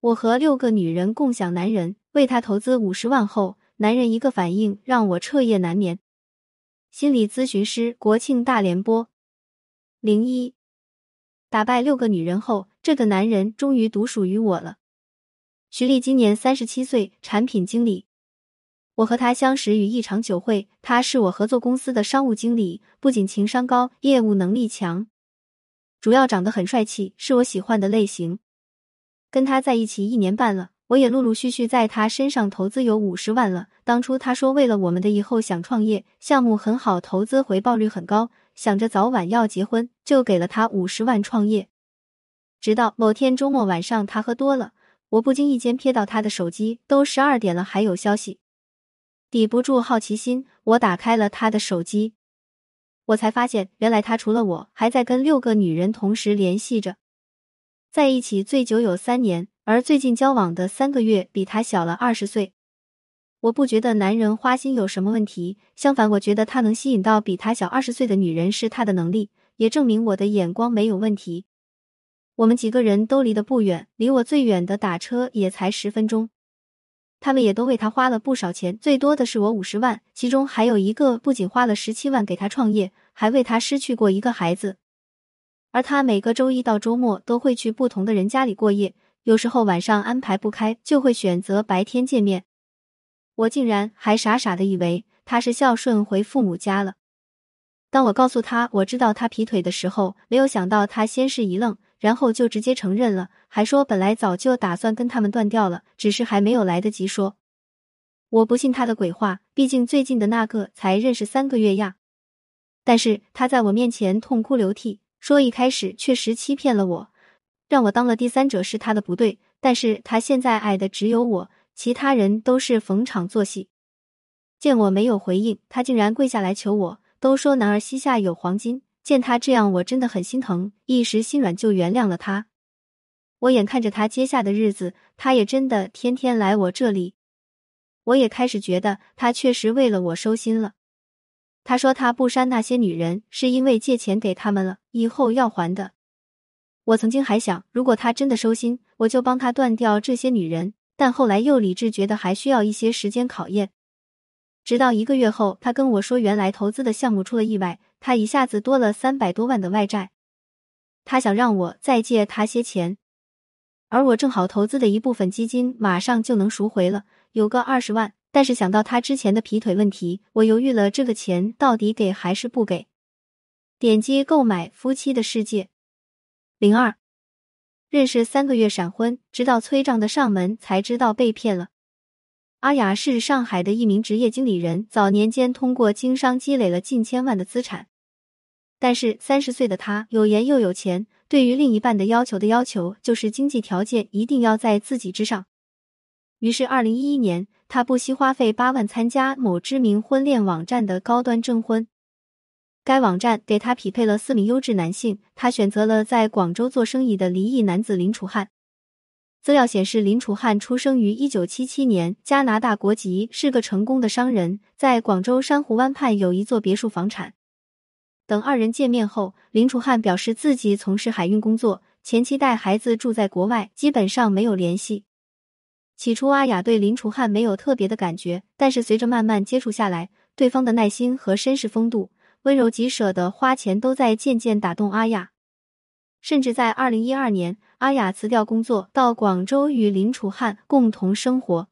我和六个女人共享男人，为他投资五十万后，男人一个反应让我彻夜难眠。心理咨询师国庆大联播零一，打败六个女人后，这个男人终于独属于我了。徐丽今年三十七岁，产品经理。我和他相识于一场酒会，他是我合作公司的商务经理，不仅情商高，业务能力强，主要长得很帅气，是我喜欢的类型。跟他在一起一年半了，我也陆陆续续在他身上投资有五十万了。当初他说为了我们的以后想创业，项目很好，投资回报率很高，想着早晚要结婚，就给了他五十万创业。直到某天周末晚上，他喝多了，我不经意间瞥到他的手机，都十二点了还有消息，抵不住好奇心，我打开了他的手机，我才发现原来他除了我，还在跟六个女人同时联系着。在一起最久有三年，而最近交往的三个月比他小了二十岁。我不觉得男人花心有什么问题，相反，我觉得他能吸引到比他小二十岁的女人是他的能力，也证明我的眼光没有问题。我们几个人都离得不远，离我最远的打车也才十分钟。他们也都为他花了不少钱，最多的是我五十万，其中还有一个不仅花了十七万给他创业，还为他失去过一个孩子。而他每个周一到周末都会去不同的人家里过夜，有时候晚上安排不开，就会选择白天见面。我竟然还傻傻的以为他是孝顺回父母家了。当我告诉他我知道他劈腿的时候，没有想到他先是一愣，然后就直接承认了，还说本来早就打算跟他们断掉了，只是还没有来得及说。我不信他的鬼话，毕竟最近的那个才认识三个月呀。但是他在我面前痛哭流涕。说一开始确实欺骗了我，让我当了第三者是他的不对，但是他现在爱的只有我，其他人都是逢场作戏。见我没有回应，他竟然跪下来求我。都说男儿膝下有黄金，见他这样，我真的很心疼，一时心软就原谅了他。我眼看着他接下的日子，他也真的天天来我这里，我也开始觉得他确实为了我收心了。他说他不删那些女人，是因为借钱给他们了，以后要还的。我曾经还想，如果他真的收心，我就帮他断掉这些女人。但后来又理智觉得还需要一些时间考验。直到一个月后，他跟我说，原来投资的项目出了意外，他一下子多了三百多万的外债。他想让我再借他些钱，而我正好投资的一部分基金马上就能赎回了，有个二十万。但是想到他之前的劈腿问题，我犹豫了，这个钱到底给还是不给？点击购买《夫妻的世界》零二，认识三个月闪婚，直到催账的上门才知道被骗了。阿雅是上海的一名职业经理人，早年间通过经商积累了近千万的资产，但是三十岁的她有颜又有钱，对于另一半的要求的要求就是经济条件一定要在自己之上。于是，二零一一年，他不惜花费八万参加某知名婚恋网站的高端征婚。该网站给他匹配了四名优质男性，他选择了在广州做生意的离异男子林楚汉。资料显示，林楚汉出生于一九七七年，加拿大国籍，是个成功的商人，在广州珊瑚湾畔有一座别墅房产。等二人见面后，林楚汉表示自己从事海运工作，前妻带孩子住在国外，基本上没有联系。起初，阿雅对林楚汉没有特别的感觉，但是随着慢慢接触下来，对方的耐心和绅士风度、温柔及舍得花钱，都在渐渐打动阿雅。甚至在二零一二年，阿雅辞掉工作，到广州与林楚汉共同生活。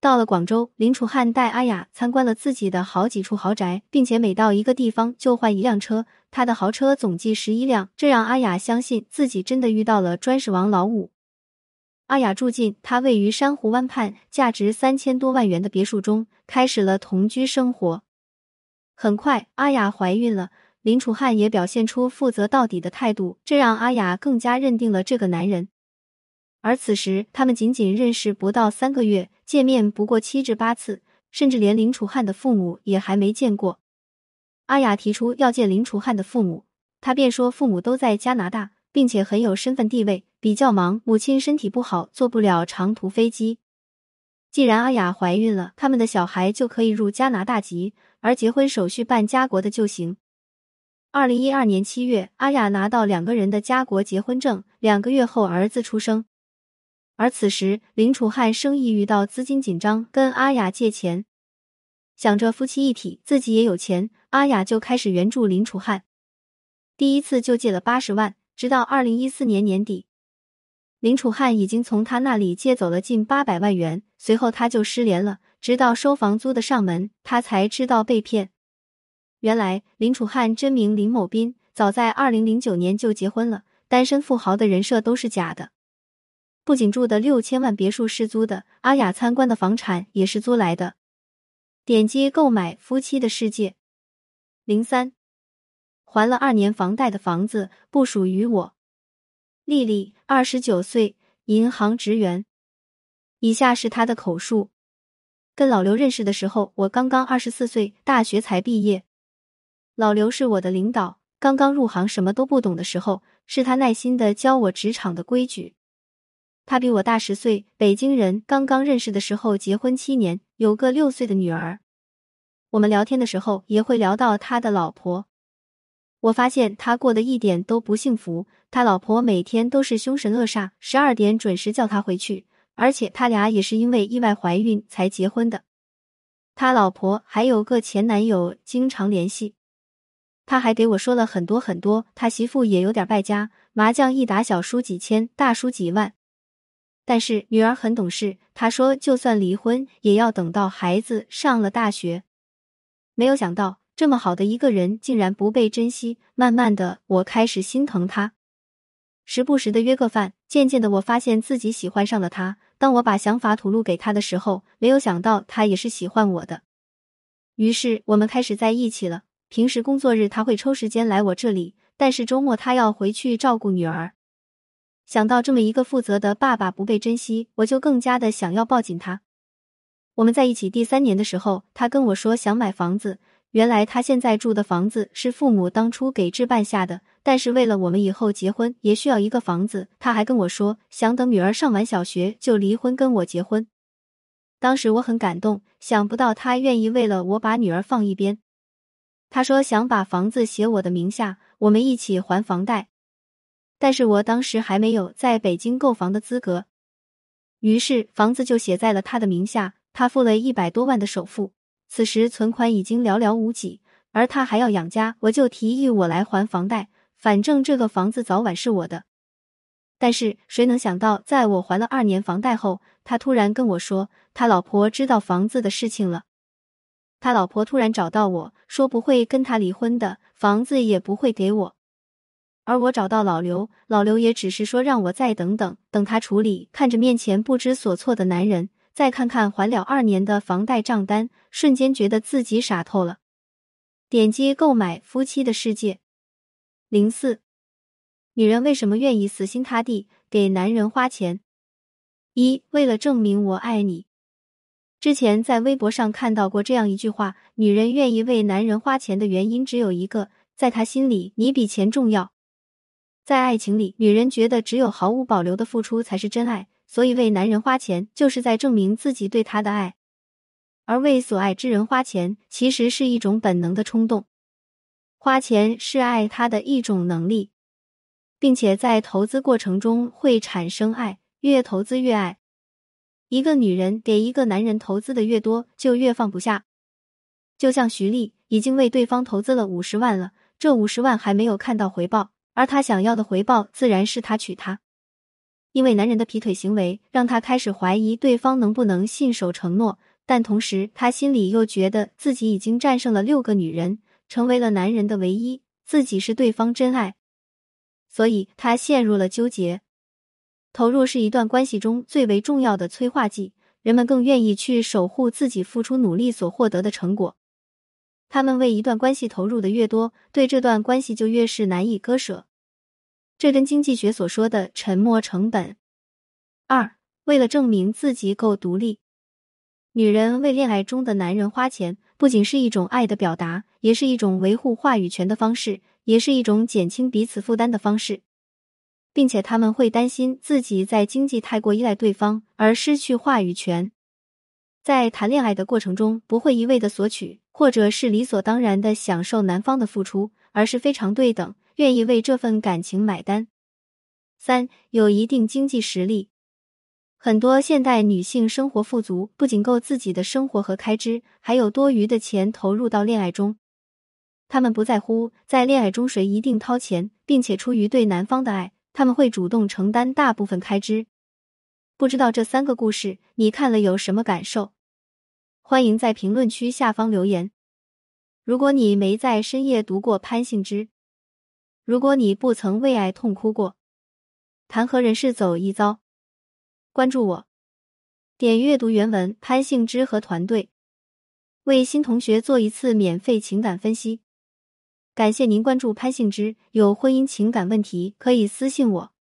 到了广州，林楚汉带阿雅参观了自己的好几处豪宅，并且每到一个地方就换一辆车，他的豪车总计十一辆，这让阿雅相信自己真的遇到了砖石王老五。阿雅住进他位于珊瑚湾畔、价值三千多万元的别墅中，开始了同居生活。很快，阿雅怀孕了，林楚汉也表现出负责到底的态度，这让阿雅更加认定了这个男人。而此时，他们仅仅认识不到三个月，见面不过七至八次，甚至连林楚汉的父母也还没见过。阿雅提出要见林楚汉的父母，他便说父母都在加拿大。并且很有身份地位，比较忙。母亲身体不好，坐不了长途飞机。既然阿雅怀孕了，他们的小孩就可以入加拿大籍，而结婚手续办家国的就行。二零一二年七月，阿雅拿到两个人的家国结婚证，两个月后儿子出生。而此时林楚汉生意遇到资金紧张，跟阿雅借钱，想着夫妻一体，自己也有钱，阿雅就开始援助林楚汉。第一次就借了八十万，直到二零一四年年底，林楚汉已经从他那里借走了近八百万元，随后他就失联了，直到收房租的上门，他才知道被骗。原来林楚汉真名林某斌，早在二零零九年就结婚了，单身富豪的人设都是假的。不仅住的六千万别墅是租的，阿雅参观的房产也是租来的。点击购买夫妻的世界。零三，还了二年房贷的房子不属于我。丽丽，二十九岁，银行职员。以下是她的口述：跟老刘认识的时候，我刚刚二十四岁，大学才毕业。老刘是我的领导，刚刚入行什么都不懂的时候，是他耐心的教我职场的规矩。他比我大十岁，北京人。刚刚认识的时候，结婚七年，有个六岁的女儿。我们聊天的时候也会聊到他的老婆。我发现他过得一点都不幸福，他老婆每天都是凶神恶煞，十二点准时叫他回去。而且他俩也是因为意外怀孕才结婚的。他老婆还有个前男友，经常联系。他还给我说了很多很多，他媳妇也有点败家，麻将一打小输几千，大输几万。但是女儿很懂事，她说就算离婚也要等到孩子上了大学。没有想到这么好的一个人竟然不被珍惜，慢慢的我开始心疼他，时不时的约个饭，渐渐的我发现自己喜欢上了他。当我把想法吐露给他的时候，没有想到他也是喜欢我的，于是我们开始在一起了。平时工作日他会抽时间来我这里，但是周末他要回去照顾女儿。想到这么一个负责的爸爸不被珍惜，我就更加的想要抱紧他。我们在一起第三年的时候，他跟我说想买房子。原来他现在住的房子是父母当初给置办下的，但是为了我们以后结婚也需要一个房子，他还跟我说想等女儿上完小学就离婚跟我结婚。当时我很感动，想不到他愿意为了我把女儿放一边。他说想把房子写我的名下，我们一起还房贷。但是我当时还没有在北京购房的资格，于是房子就写在了他的名下。他付了一百多万的首付，此时存款已经寥寥无几，而他还要养家，我就提议我来还房贷，反正这个房子早晚是我的。但是谁能想到，在我还了二年房贷后，他突然跟我说，他老婆知道房子的事情了。他老婆突然找到我说不会跟他离婚的，房子也不会给我。而我找到老刘，老刘也只是说让我再等等，等他处理。看着面前不知所措的男人，再看看还了二年的房贷账单，瞬间觉得自己傻透了。点击购买《夫妻的世界》零四，女人为什么愿意死心塌地给男人花钱？一，为了证明我爱你。之前在微博上看到过这样一句话：女人愿意为男人花钱的原因只有一个，在她心里，你比钱重要。在爱情里，女人觉得只有毫无保留的付出才是真爱，所以为男人花钱就是在证明自己对他的爱。而为所爱之人花钱，其实是一种本能的冲动。花钱是爱他的一种能力，并且在投资过程中会产生爱，越投资越爱。一个女人给一个男人投资的越多，就越放不下。就像徐丽已经为对方投资了五十万了，这五十万还没有看到回报。而他想要的回报，自然是他娶她。因为男人的劈腿行为，让他开始怀疑对方能不能信守承诺，但同时他心里又觉得自己已经战胜了六个女人，成为了男人的唯一，自己是对方真爱，所以他陷入了纠结。投入是一段关系中最为重要的催化剂，人们更愿意去守护自己付出努力所获得的成果。他们为一段关系投入的越多，对这段关系就越是难以割舍。这跟经济学所说的沉没成本。二，为了证明自己够独立，女人为恋爱中的男人花钱，不仅是一种爱的表达，也是一种维护话语权的方式，也是一种减轻彼此负担的方式，并且他们会担心自己在经济太过依赖对方而失去话语权。在谈恋爱的过程中，不会一味的索取，或者是理所当然的享受男方的付出，而是非常对等。愿意为这份感情买单。三有一定经济实力，很多现代女性生活富足，不仅够自己的生活和开支，还有多余的钱投入到恋爱中。她们不在乎在恋爱中谁一定掏钱，并且出于对男方的爱，他们会主动承担大部分开支。不知道这三个故事你看了有什么感受？欢迎在评论区下方留言。如果你没在深夜读过潘幸之，如果你不曾为爱痛哭过，谈何人世走一遭？关注我，点阅读原文。潘幸之和团队为新同学做一次免费情感分析。感谢您关注潘幸之，有婚姻情感问题可以私信我。